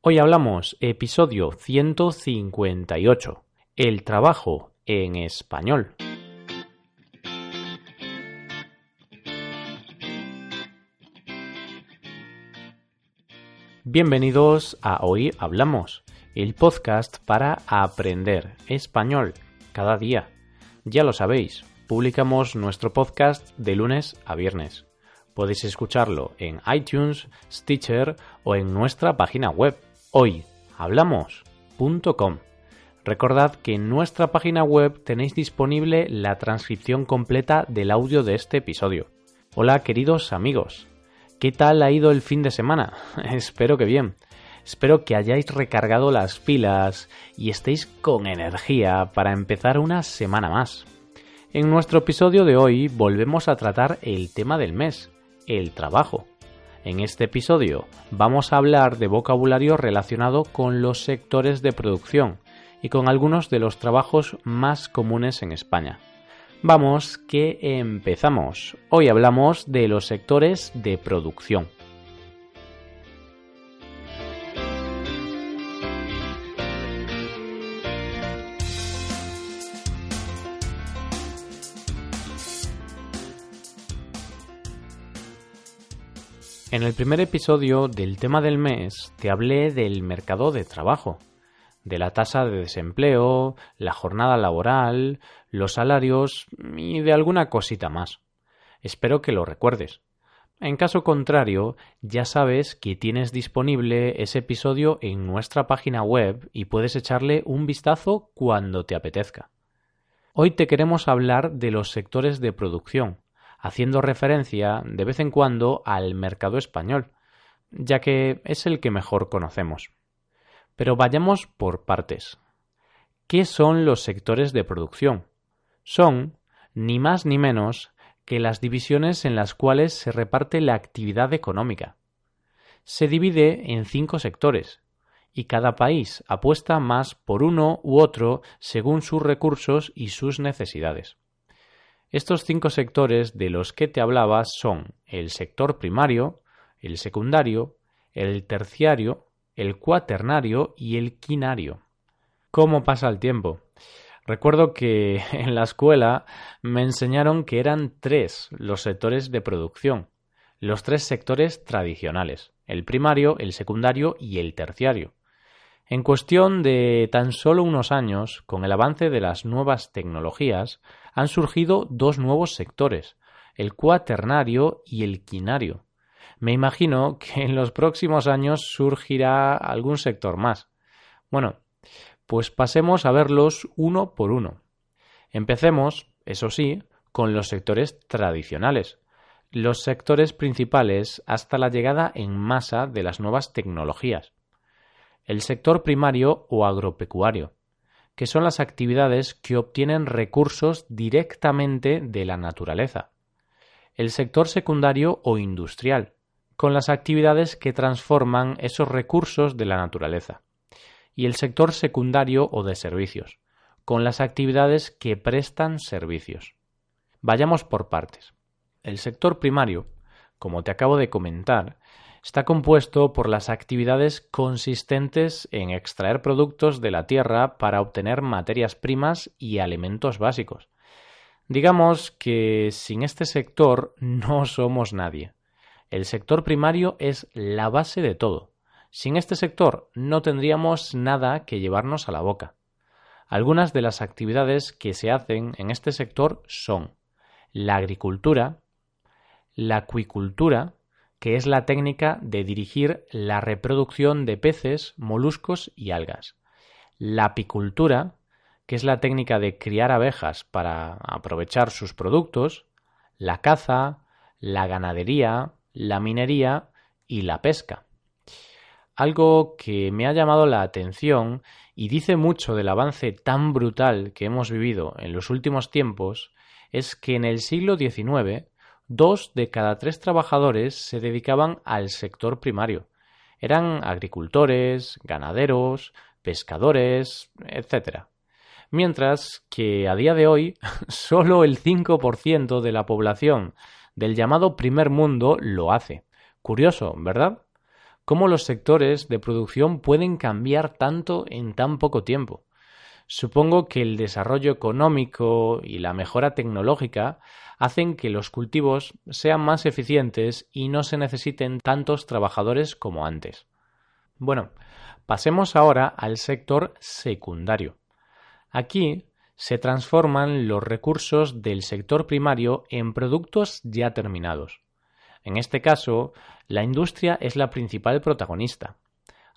Hoy hablamos episodio 158, el trabajo en español. Bienvenidos a Hoy Hablamos, el podcast para aprender español cada día. Ya lo sabéis, publicamos nuestro podcast de lunes a viernes. Podéis escucharlo en iTunes, Stitcher o en nuestra página web hoyhablamos.com. Recordad que en nuestra página web tenéis disponible la transcripción completa del audio de este episodio. Hola queridos amigos, ¿qué tal ha ido el fin de semana? Espero que bien. Espero que hayáis recargado las pilas y estéis con energía para empezar una semana más. En nuestro episodio de hoy volvemos a tratar el tema del mes, el trabajo. En este episodio vamos a hablar de vocabulario relacionado con los sectores de producción y con algunos de los trabajos más comunes en España. Vamos que empezamos. Hoy hablamos de los sectores de producción. En el primer episodio del tema del mes te hablé del mercado de trabajo, de la tasa de desempleo, la jornada laboral, los salarios y de alguna cosita más. Espero que lo recuerdes. En caso contrario, ya sabes que tienes disponible ese episodio en nuestra página web y puedes echarle un vistazo cuando te apetezca. Hoy te queremos hablar de los sectores de producción, haciendo referencia de vez en cuando al mercado español, ya que es el que mejor conocemos. Pero vayamos por partes. ¿Qué son los sectores de producción? Son, ni más ni menos, que las divisiones en las cuales se reparte la actividad económica. Se divide en cinco sectores, y cada país apuesta más por uno u otro según sus recursos y sus necesidades. Estos cinco sectores de los que te hablaba son el sector primario, el secundario, el terciario, el cuaternario y el quinario. ¿Cómo pasa el tiempo? Recuerdo que en la escuela me enseñaron que eran tres los sectores de producción, los tres sectores tradicionales, el primario, el secundario y el terciario. En cuestión de tan solo unos años, con el avance de las nuevas tecnologías, han surgido dos nuevos sectores, el cuaternario y el quinario. Me imagino que en los próximos años surgirá algún sector más. Bueno, pues pasemos a verlos uno por uno. Empecemos, eso sí, con los sectores tradicionales, los sectores principales hasta la llegada en masa de las nuevas tecnologías el sector primario o agropecuario, que son las actividades que obtienen recursos directamente de la naturaleza. El sector secundario o industrial, con las actividades que transforman esos recursos de la naturaleza. Y el sector secundario o de servicios, con las actividades que prestan servicios. Vayamos por partes. El sector primario, como te acabo de comentar, está compuesto por las actividades consistentes en extraer productos de la tierra para obtener materias primas y alimentos básicos. Digamos que sin este sector no somos nadie. El sector primario es la base de todo. Sin este sector no tendríamos nada que llevarnos a la boca. Algunas de las actividades que se hacen en este sector son la agricultura, la acuicultura, que es la técnica de dirigir la reproducción de peces, moluscos y algas. La apicultura, que es la técnica de criar abejas para aprovechar sus productos. La caza, la ganadería, la minería y la pesca. Algo que me ha llamado la atención y dice mucho del avance tan brutal que hemos vivido en los últimos tiempos es que en el siglo XIX dos de cada tres trabajadores se dedicaban al sector primario. Eran agricultores, ganaderos, pescadores, etc. Mientras que a día de hoy solo el 5% de la población del llamado primer mundo lo hace. Curioso, ¿verdad? cómo los sectores de producción pueden cambiar tanto en tan poco tiempo. Supongo que el desarrollo económico y la mejora tecnológica hacen que los cultivos sean más eficientes y no se necesiten tantos trabajadores como antes. Bueno, pasemos ahora al sector secundario. Aquí se transforman los recursos del sector primario en productos ya terminados. En este caso, la industria es la principal protagonista.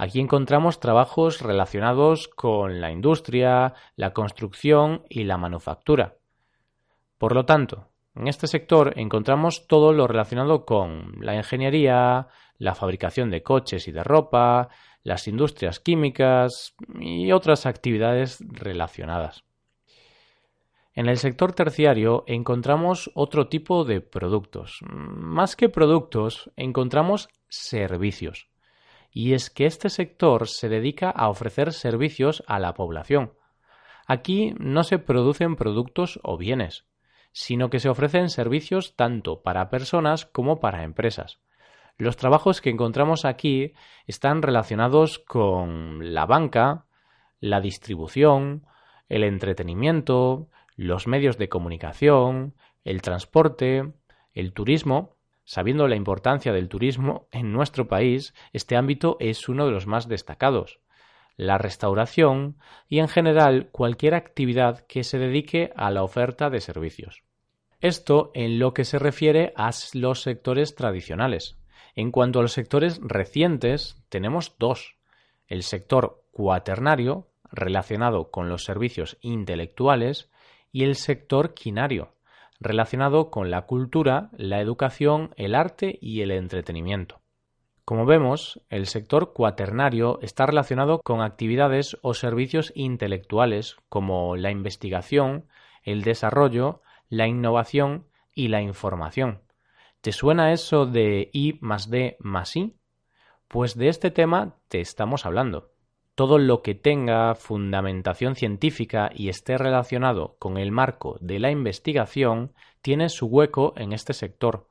Aquí encontramos trabajos relacionados con la industria, la construcción y la manufactura. Por lo tanto, en este sector encontramos todo lo relacionado con la ingeniería, la fabricación de coches y de ropa, las industrias químicas y otras actividades relacionadas. En el sector terciario encontramos otro tipo de productos. Más que productos, encontramos servicios. Y es que este sector se dedica a ofrecer servicios a la población. Aquí no se producen productos o bienes, sino que se ofrecen servicios tanto para personas como para empresas. Los trabajos que encontramos aquí están relacionados con la banca, la distribución, el entretenimiento, los medios de comunicación, el transporte, el turismo. Sabiendo la importancia del turismo en nuestro país, este ámbito es uno de los más destacados. La restauración y en general cualquier actividad que se dedique a la oferta de servicios. Esto en lo que se refiere a los sectores tradicionales. En cuanto a los sectores recientes, tenemos dos. El sector cuaternario, relacionado con los servicios intelectuales, y el sector quinario, relacionado con la cultura, la educación, el arte y el entretenimiento. Como vemos, el sector cuaternario está relacionado con actividades o servicios intelectuales como la investigación, el desarrollo, la innovación y la información. ¿Te suena eso de I más D más I? Pues de este tema te estamos hablando todo lo que tenga fundamentación científica y esté relacionado con el marco de la investigación tiene su hueco en este sector.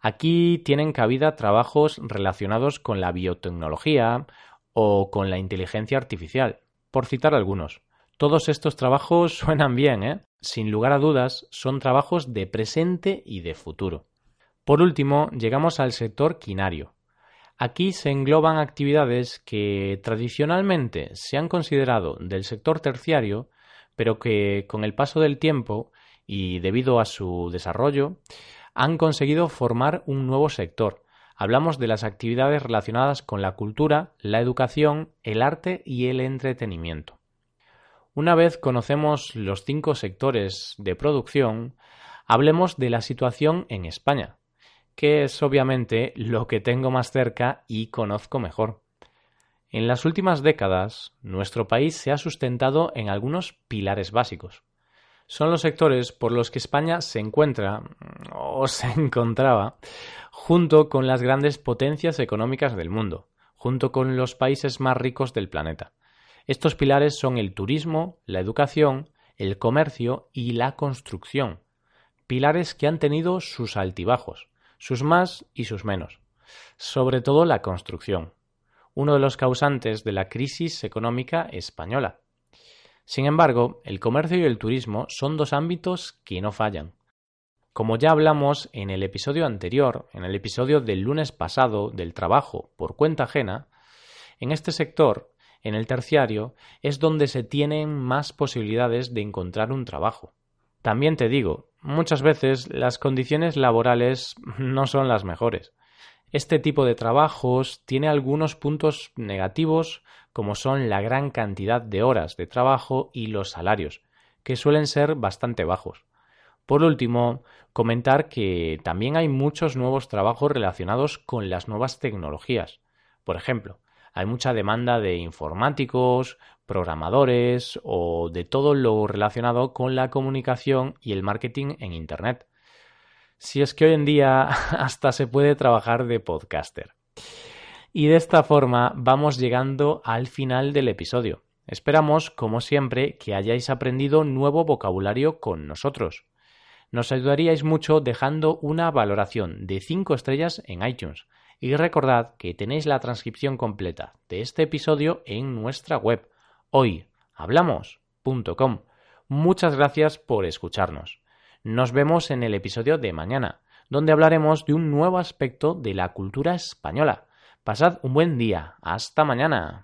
Aquí tienen cabida trabajos relacionados con la biotecnología o con la inteligencia artificial, por citar algunos. Todos estos trabajos suenan bien, ¿eh? Sin lugar a dudas, son trabajos de presente y de futuro. Por último, llegamos al sector quinario. Aquí se engloban actividades que tradicionalmente se han considerado del sector terciario, pero que con el paso del tiempo y debido a su desarrollo han conseguido formar un nuevo sector. Hablamos de las actividades relacionadas con la cultura, la educación, el arte y el entretenimiento. Una vez conocemos los cinco sectores de producción, hablemos de la situación en España que es obviamente lo que tengo más cerca y conozco mejor. En las últimas décadas, nuestro país se ha sustentado en algunos pilares básicos. Son los sectores por los que España se encuentra, o se encontraba, junto con las grandes potencias económicas del mundo, junto con los países más ricos del planeta. Estos pilares son el turismo, la educación, el comercio y la construcción, pilares que han tenido sus altibajos, sus más y sus menos, sobre todo la construcción, uno de los causantes de la crisis económica española. Sin embargo, el comercio y el turismo son dos ámbitos que no fallan. Como ya hablamos en el episodio anterior, en el episodio del lunes pasado del trabajo por cuenta ajena, en este sector, en el terciario, es donde se tienen más posibilidades de encontrar un trabajo. También te digo, muchas veces las condiciones laborales no son las mejores. Este tipo de trabajos tiene algunos puntos negativos como son la gran cantidad de horas de trabajo y los salarios, que suelen ser bastante bajos. Por último, comentar que también hay muchos nuevos trabajos relacionados con las nuevas tecnologías. Por ejemplo, hay mucha demanda de informáticos, programadores o de todo lo relacionado con la comunicación y el marketing en Internet. Si es que hoy en día hasta se puede trabajar de podcaster. Y de esta forma vamos llegando al final del episodio. Esperamos, como siempre, que hayáis aprendido nuevo vocabulario con nosotros. Nos ayudaríais mucho dejando una valoración de 5 estrellas en iTunes Y recordad que tenéis la transcripción completa de este episodio en nuestra web hoyhablamos.com. Muchas gracias por escucharnos. Nos vemos en el episodio de mañana, donde hablaremos de un nuevo aspecto de la cultura española. Pasad un buen día. Hasta mañana.